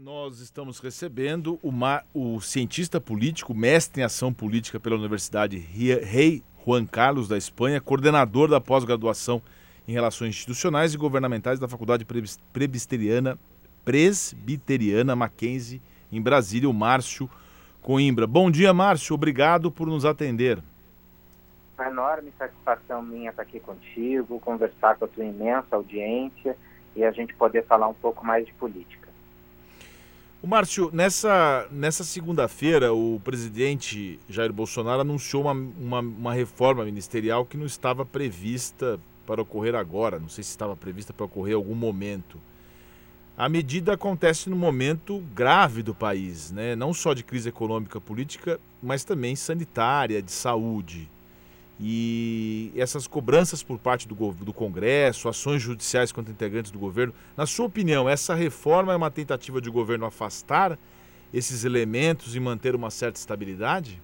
nós estamos recebendo uma, o cientista político, mestre em ação política pela Universidade Rei Juan Carlos da Espanha, coordenador da pós-graduação em Relações Institucionais e Governamentais da Faculdade Presbiteriana, Presbiteriana Mackenzie, em Brasília, o Márcio Coimbra. Bom dia, Márcio. Obrigado por nos atender. Uma enorme satisfação minha estar aqui contigo, conversar com a tua imensa audiência e a gente poder falar um pouco mais de política. O Márcio, nessa, nessa segunda-feira, o presidente Jair Bolsonaro anunciou uma, uma, uma, reforma ministerial que não estava prevista para ocorrer agora, não sei se estava prevista para ocorrer em algum momento. A medida acontece num momento grave do país, né? não só de crise econômica política, mas também sanitária, de saúde. E essas cobranças por parte do, do Congresso, ações judiciais contra integrantes do governo, na sua opinião, essa reforma é uma tentativa de governo afastar esses elementos e manter uma certa estabilidade?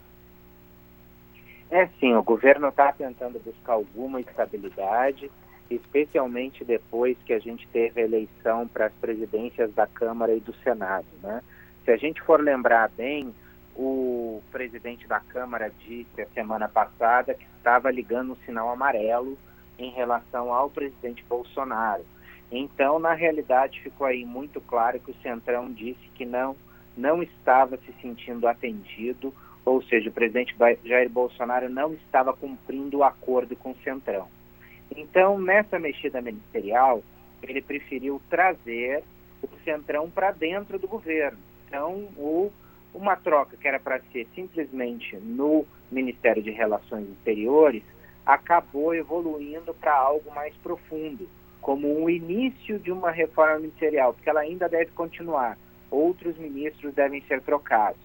É sim, o governo está tentando buscar alguma estabilidade, especialmente depois que a gente teve a eleição para as presidências da Câmara e do Senado. Né? Se a gente for lembrar bem, o presidente da Câmara disse a semana passada que estava ligando um sinal amarelo em relação ao presidente Bolsonaro. Então, na realidade, ficou aí muito claro que o Centrão disse que não, não estava se sentindo atendido, ou seja, o presidente Jair Bolsonaro não estava cumprindo o acordo com o Centrão. Então, nessa mexida ministerial, ele preferiu trazer o Centrão para dentro do governo. Então, o uma troca que era para ser simplesmente no Ministério de Relações Exteriores acabou evoluindo para algo mais profundo, como um início de uma reforma ministerial, porque ela ainda deve continuar. Outros ministros devem ser trocados.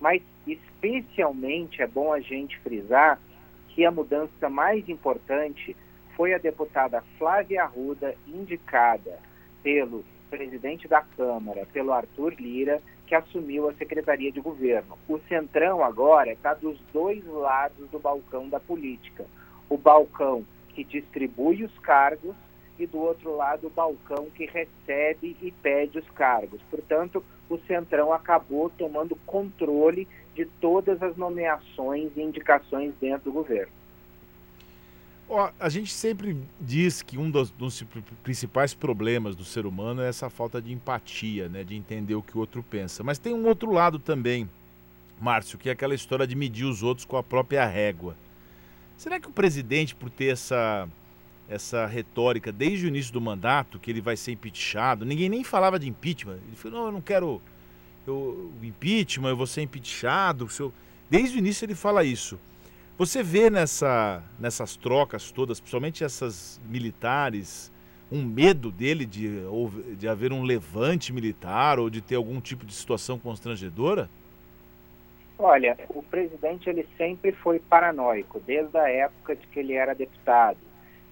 Mas, especialmente, é bom a gente frisar que a mudança mais importante foi a deputada Flávia Arruda, indicada pelo presidente da Câmara, pelo Arthur Lira, que assumiu a Secretaria de Governo. O Centrão agora está dos dois lados do balcão da política. O balcão que distribui os cargos e do outro lado o balcão que recebe e pede os cargos. Portanto, o Centrão acabou tomando controle de todas as nomeações e indicações dentro do governo. Ó, a gente sempre diz que um dos, dos, principais problemas do ser humano é essa falta de empatia, né, de entender o que o outro pensa. Mas tem um outro lado também, Márcio, que é aquela história de medir os outros com a própria régua. Será que o presidente, por ter essa, essa retórica desde o início do mandato, que ele vai ser impeachado, ninguém nem falava de impeachment. Ele falou, não, eu não quero eu, o impeachment, eu vou ser impeachado. Desde o início ele fala isso. Você vê nessa, nessas trocas todas, principalmente essas militares, um medo dele de, de haver um levante militar ou de ter algum tipo de situação constrangedora? Olha, o presidente ele sempre foi paranoico, desde a época de que ele era deputado.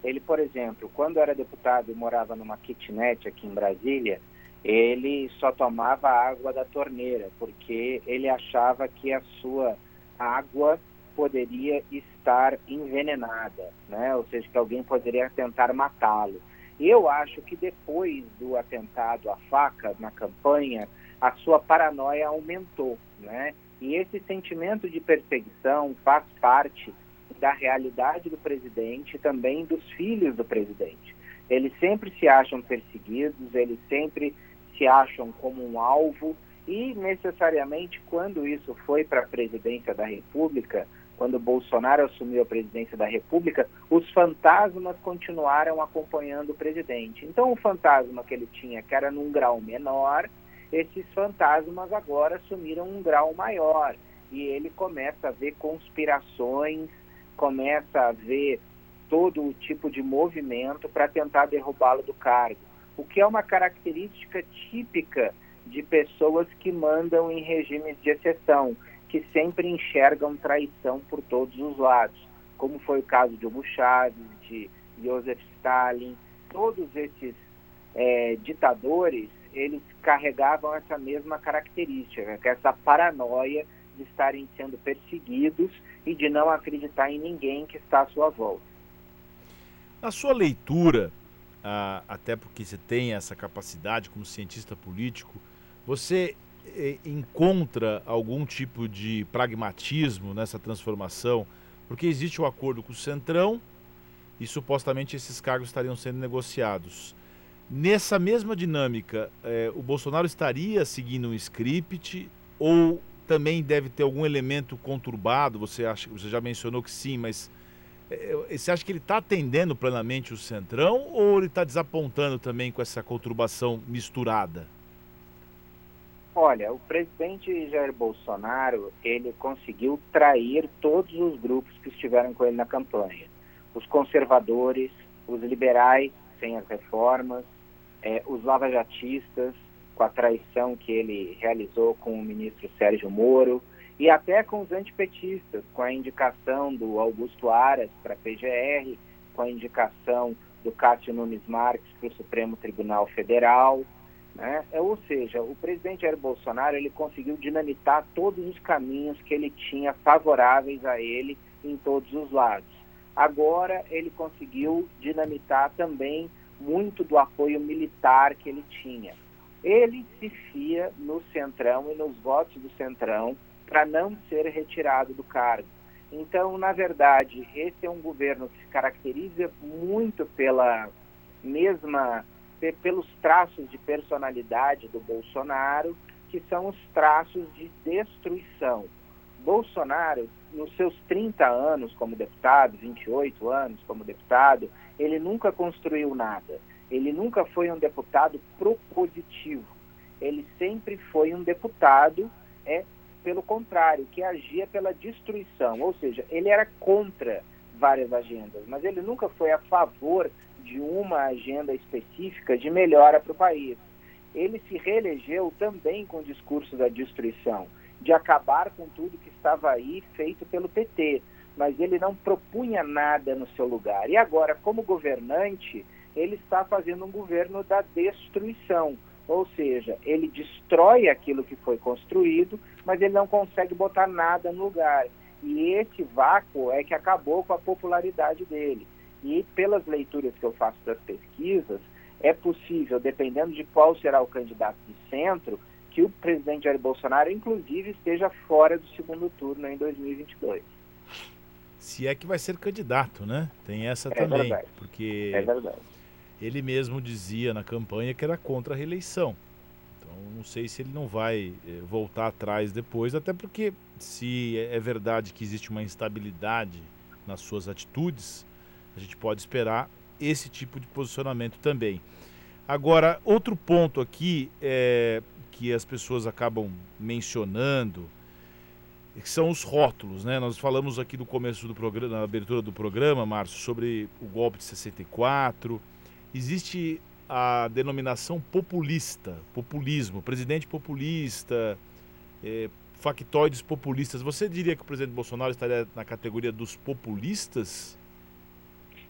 Ele, por exemplo, quando era deputado e morava numa kitnet aqui em Brasília, ele só tomava água da torneira, porque ele achava que a sua água poderia estar envenenada, né? ou seja, que alguém poderia tentar matá-lo. Eu acho que depois do atentado à faca na campanha, a sua paranoia aumentou, né? E esse sentimento de perseguição faz parte da realidade do presidente e também dos filhos do presidente. Eles sempre se acham perseguidos, eles sempre se acham como um alvo e necessariamente quando isso foi para a presidência da República, quando Bolsonaro assumiu a presidência da República, os fantasmas continuaram acompanhando o presidente. Então, o fantasma que ele tinha, que era num grau menor, esses fantasmas agora assumiram um grau maior. E ele começa a ver conspirações, começa a ver todo o tipo de movimento para tentar derrubá-lo do cargo. O que é uma característica típica de pessoas que mandam em regimes de exceção que sempre enxergam traição por todos os lados, como foi o caso de Hugo Chávez, de Joseph Stalin, todos esses é, ditadores, eles carregavam essa mesma característica, que é essa paranoia de estarem sendo perseguidos e de não acreditar em ninguém que está à sua volta. Na sua leitura, ah, até porque você tem essa capacidade como cientista político, Você encontra algum tipo de pragmatismo nessa transformação? Porque existe o acordo com o Centrão e supostamente esses cargos estariam sendo negociados. Nessa mesma dinâmica, eh, o Bolsonaro estaria seguindo um script ou também deve ter algum elemento conturbado? Você, acha, você já mencionou que sim, mas eh, você acha que ele está atendendo plenamente o Centrão ou ele está desapontando também com essa conturbação misturada? Olha, o presidente Jair Bolsonaro, ele conseguiu trair todos os grupos que estiveram com ele na campanha. Os conservadores, os liberais, sem as reformas, é, os lavajatistas, com a traição que ele realizou com o ministro Sérgio Moro, e até com os antipetistas, com a indicação do Augusto Aras para a PGR, com a indicação do Cássio Nunes Marques para o Supremo Tribunal Federal. Né? É, ou seja, o presidente Jair Bolsonaro ele conseguiu dinamitar todos os caminhos que ele tinha favoráveis a ele em todos os lados. Agora ele conseguiu dinamitar também muito do apoio militar que ele tinha. Ele se fia no Centrão e nos votos do Centrão para não ser retirado do cargo. Então, na verdade, esse é um governo que se caracteriza muito pela mesma pelos traços de personalidade do Bolsonaro, que são os traços de destruição. Bolsonaro, nos seus 30 anos como deputado, 28 anos como deputado, ele nunca construiu nada. Ele nunca foi um deputado propositivo. Ele sempre foi um deputado, é pelo contrário, que agia pela destruição. Ou seja, ele era contra várias agendas, mas ele nunca foi a favor de uma agenda específica de melhora para o país. Ele se reelegeu também com o discurso da destruição, de acabar com tudo que estava aí feito pelo PT, mas ele não propunha nada no seu lugar. E agora, como governante, ele está fazendo um governo da destruição, ou seja, ele destrói aquilo que foi construído, mas ele não consegue botar nada no lugar. E esse vácuo é que acabou com a popularidade dele. E pelas leituras que eu faço das pesquisas, é possível, dependendo de qual será o candidato de centro, que o presidente Jair Bolsonaro, inclusive, esteja fora do segundo turno em 2022. Se é que vai ser candidato, né? Tem essa é também. Verdade. Porque é verdade. ele mesmo dizia na campanha que era contra a reeleição. Então, não sei se ele não vai eh, voltar atrás depois, até porque se é verdade que existe uma instabilidade nas suas atitudes, a gente pode esperar esse tipo de posicionamento também. Agora, outro ponto aqui é, que as pessoas acabam mencionando que são os rótulos, né? Nós falamos aqui no começo do programa, na abertura do programa, Márcio, sobre o golpe de 64. Existe a denominação populista, populismo, presidente populista, é, factoides populistas. Você diria que o presidente Bolsonaro estaria na categoria dos populistas?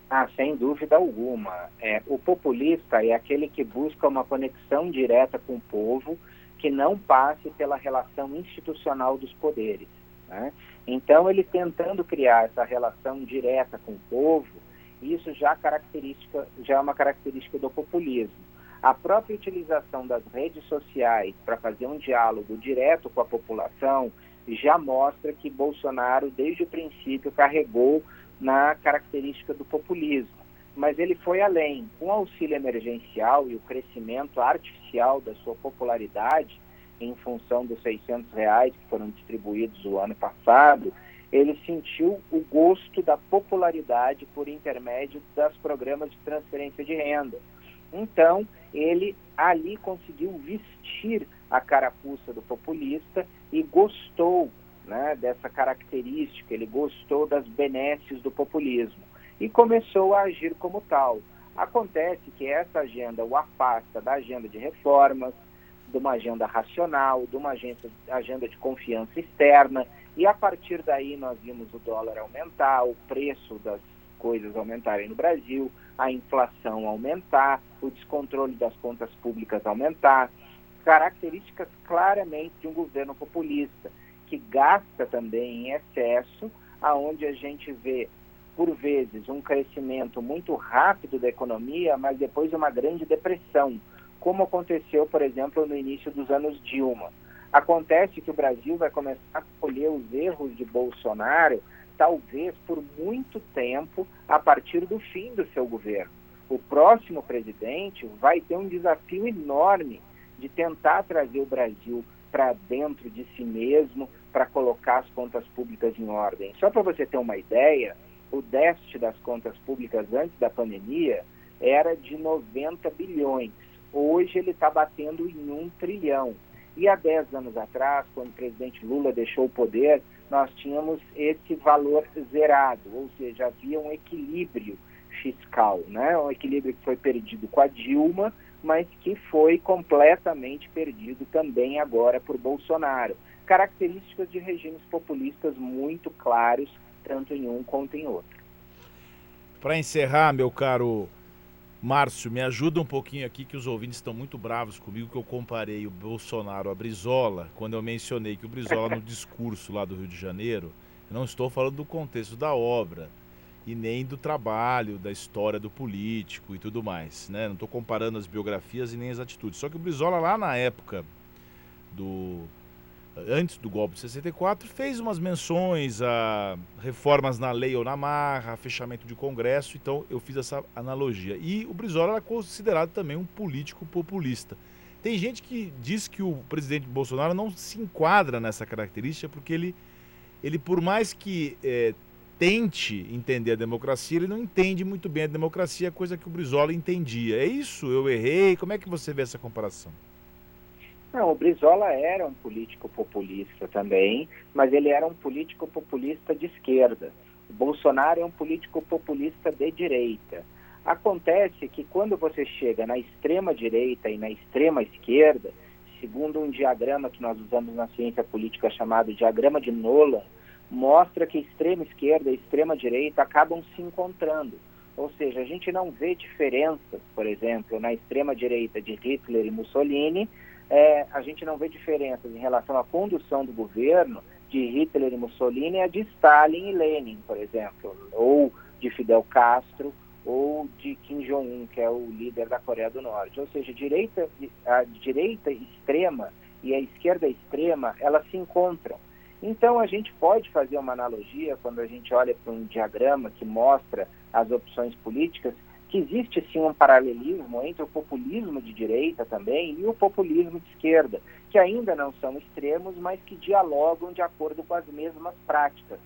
Ah, sem dúvida alguma. É, o populista é aquele que busca uma conexão direta com o povo que não passe pela relação institucional dos poderes. Né? Então, ele tentando criar essa relação direta com o povo, isso já, característica, já é uma característica do populismo. A própria utilização das redes sociais para fazer um diálogo direto com a população já mostra que Bolsonaro, desde o princípio, carregou na característica do populismo. Mas ele foi além. Com o auxílio emergencial e o crescimento artificial da sua popularidade, em função dos 600 reais que foram distribuídos o ano passado, ele sentiu o gosto da popularidade por intermédio dos programas de transferência de renda. Então, ele ali conseguiu vestir a carapuça do populista e gostou né, dessa característica, ele gostou das benesses do populismo e começou a agir como tal. Acontece que essa agenda o afasta da agenda de reformas, de uma agenda racional, de uma agenda, agenda de confiança externa, e a partir daí nós vimos o dólar aumentar, o preço das coisas aumentarem no Brasil, a inflação aumentar, o descontrole das contas públicas aumentar, características claramente de um governo populista que gasta também em excesso, aonde a gente vê por vezes um crescimento muito rápido da economia, mas depois uma grande depressão, como aconteceu, por exemplo, no início dos anos Dilma. Acontece que o Brasil vai começar a colher os erros de Bolsonaro, talvez por muito tempo, a partir do fim do seu governo. O próximo presidente vai ter um desafio enorme de tentar trazer o Brasil para dentro de si mesmo, para colocar as contas públicas em ordem. Só para você ter uma ideia, o déficit das contas públicas antes da pandemia era de 90 bilhões. Hoje ele está batendo em um trilhão. E há 10 anos atrás, quando o presidente Lula deixou o poder, nós tínhamos esse valor zerado, ou seja, havia um equilíbrio fiscal, né? um equilíbrio que foi perdido com a Dilma, mas que foi completamente perdido também agora por Bolsonaro. Características de regimes populistas muito claros, tanto em um quanto em outro. Para encerrar, meu caro Márcio, me ajuda um pouquinho aqui que os ouvintes estão muito bravos comigo que eu comparei o Bolsonaro a Brizola, quando eu mencionei que o Brizola no discurso lá do Rio de Janeiro, eu não estou falando do contexto da obra e nem do trabalho, da história do político e tudo mais, né? Não estou comparando as biografias e nem as atitudes. Só que o Brizola lá na época do antes do golpe de 64, fez umas menções a reformas na lei ou na marra, fechamento de congresso, então eu fiz essa analogia. E o Brizola era considerado também um político populista. Tem gente que diz que o presidente Bolsonaro não se enquadra nessa característica porque ele, ele por mais que é, tente entender a democracia, ele não entende muito bem a democracia, coisa que o Brizola entendia. É isso? Eu errei? Como é que você vê essa comparação? Não, o Brizola era um político populista também, mas ele era um político populista de esquerda. O Bolsonaro é um político populista de direita. Acontece que quando você chega na extrema direita e na extrema esquerda, segundo um diagrama que nós usamos na ciência política chamado diagrama de Nolan, mostra que extrema esquerda e extrema direita acabam se encontrando. Ou seja, a gente não vê diferenças, por exemplo, na extrema direita de Hitler e Mussolini, é, a gente não vê diferenças em relação à condução do governo de Hitler e Mussolini a de Stalin e Lenin, por exemplo, ou de Fidel Castro ou de Kim Jong-un, que é o líder da Coreia do Norte. Ou seja, direita, a direita extrema e a esquerda extrema, elas se encontram. Então a gente pode fazer uma analogia quando a gente olha para um diagrama que mostra as opções políticas que existe sim um paralelismo entre o populismo de direita também e o populismo de esquerda, que ainda não são extremos, mas que dialogam de acordo com as mesmas práticas.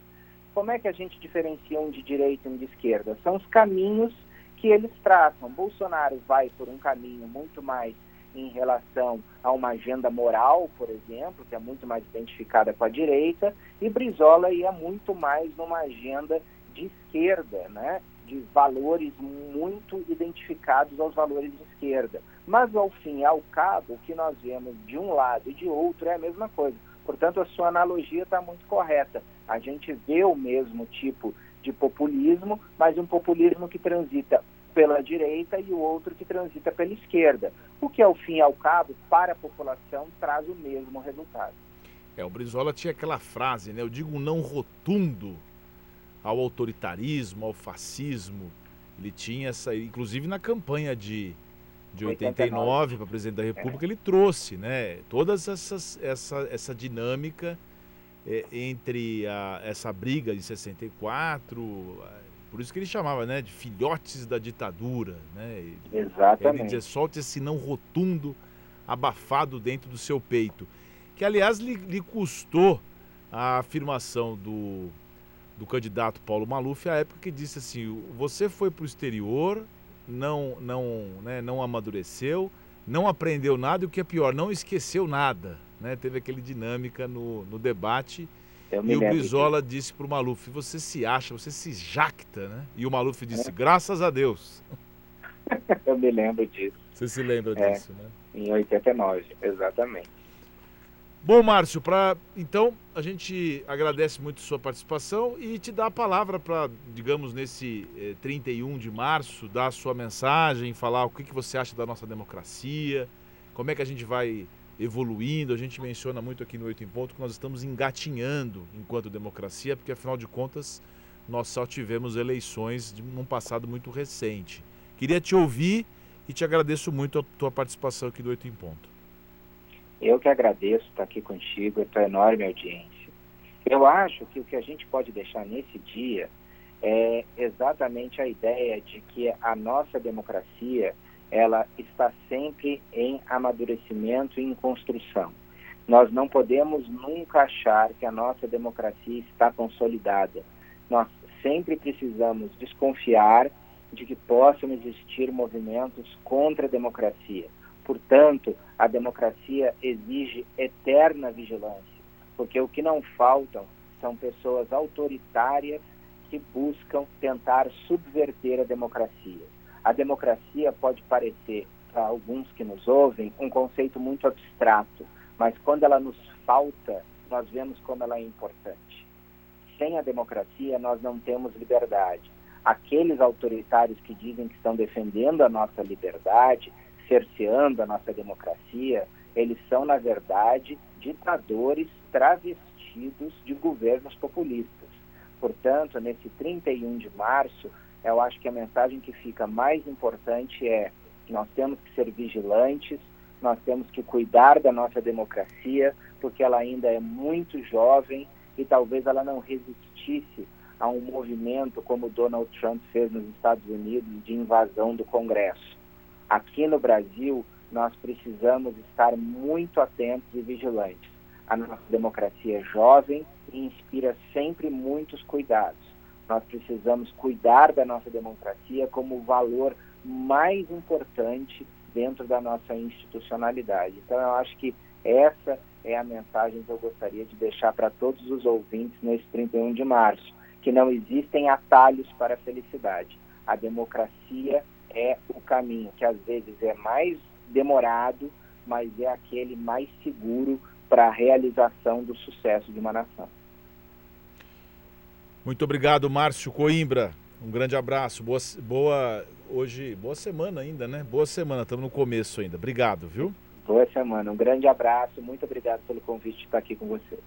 Como é que a gente diferencia um de direita e um de esquerda? São os caminhos que eles traçam. Bolsonaro vai por um caminho muito mais em relação a uma agenda moral, por exemplo, que é muito mais identificada com a direita, e Brizola ia muito mais numa agenda de esquerda, né? de valores muito identificados aos valores de esquerda. Mas, ao fim e ao cabo, o que nós vemos de um lado e de outro é a mesma coisa. Portanto, a sua analogia está muito correta. A gente vê o mesmo tipo de populismo, mas um populismo que transita pela direita e o outro que transita pela esquerda. O que, ao fim e ao cabo, para a população, traz o mesmo resultado. É, o Brizola tinha aquela frase, né? Eu digo não rotundo ao autoritarismo, ao fascismo. Ele tinha essa, inclusive na campanha de, de 89 para presidente da República, é. ele trouxe, né, todas essa essa dinâmica é, entre a, essa briga de 64, por isso que ele chamava, né, de filhotes da ditadura, né? Exatamente. Ele dizia solte esse não rotundo abafado dentro do seu peito, que aliás lhe, lhe custou a afirmação do do candidato Paulo Maluf, a época que disse assim: você foi para o exterior, não, não, né, não amadureceu, não aprendeu nada e o que é pior, não esqueceu nada. Né? Teve aquele dinâmica no, no debate. E o Brizola que... disse para o Maluf: você se acha, você se jacta, né? E o Maluf disse: é. graças a Deus. Eu me lembro disso. Você se lembra é, disso, né? Em 89, exatamente. Bom, Márcio, para então a gente agradece muito sua participação e te dá a palavra para, digamos, nesse eh, 31 de março, dar a sua mensagem, falar o que, que você acha da nossa democracia, como é que a gente vai evoluindo. A gente menciona muito aqui no Oito em Ponto que nós estamos engatinhando enquanto democracia, porque afinal de contas nós só tivemos eleições de um passado muito recente. Queria te ouvir e te agradeço muito a tua participação aqui do Oito em Ponto. Eu que agradeço estar aqui contigo, a tua enorme audiência. Eu acho que o que a gente pode deixar nesse dia é exatamente a ideia de que a nossa democracia ela está sempre em amadurecimento e em construção. Nós não podemos nunca achar que a nossa democracia está consolidada. Nós sempre precisamos desconfiar de que possam existir movimentos contra a democracia. Portanto, a democracia exige eterna vigilância, porque o que não faltam são pessoas autoritárias que buscam tentar subverter a democracia. A democracia pode parecer, para alguns que nos ouvem, um conceito muito abstrato, mas quando ela nos falta, nós vemos como ela é importante. Sem a democracia, nós não temos liberdade. Aqueles autoritários que dizem que estão defendendo a nossa liberdade, cerceando a nossa democracia, eles são, na verdade, ditadores travestidos de governos populistas. Portanto, nesse 31 de março, eu acho que a mensagem que fica mais importante é que nós temos que ser vigilantes, nós temos que cuidar da nossa democracia, porque ela ainda é muito jovem e talvez ela não resistisse a um movimento como Donald Trump fez nos Estados Unidos de invasão do Congresso. Aqui no Brasil, nós precisamos estar muito atentos e vigilantes. A nossa democracia é jovem e inspira sempre muitos cuidados. Nós precisamos cuidar da nossa democracia como o valor mais importante dentro da nossa institucionalidade. Então, eu acho que essa é a mensagem que eu gostaria de deixar para todos os ouvintes nesse 31 de março, que não existem atalhos para a felicidade. A democracia é o caminho, que às vezes é mais demorado, mas é aquele mais seguro para a realização do sucesso de uma nação. Muito obrigado, Márcio Coimbra. Um grande abraço. Boa, boa hoje, boa semana ainda, né? Boa semana, estamos no começo ainda. Obrigado, viu? Boa semana. Um grande abraço. Muito obrigado pelo convite de estar aqui com você.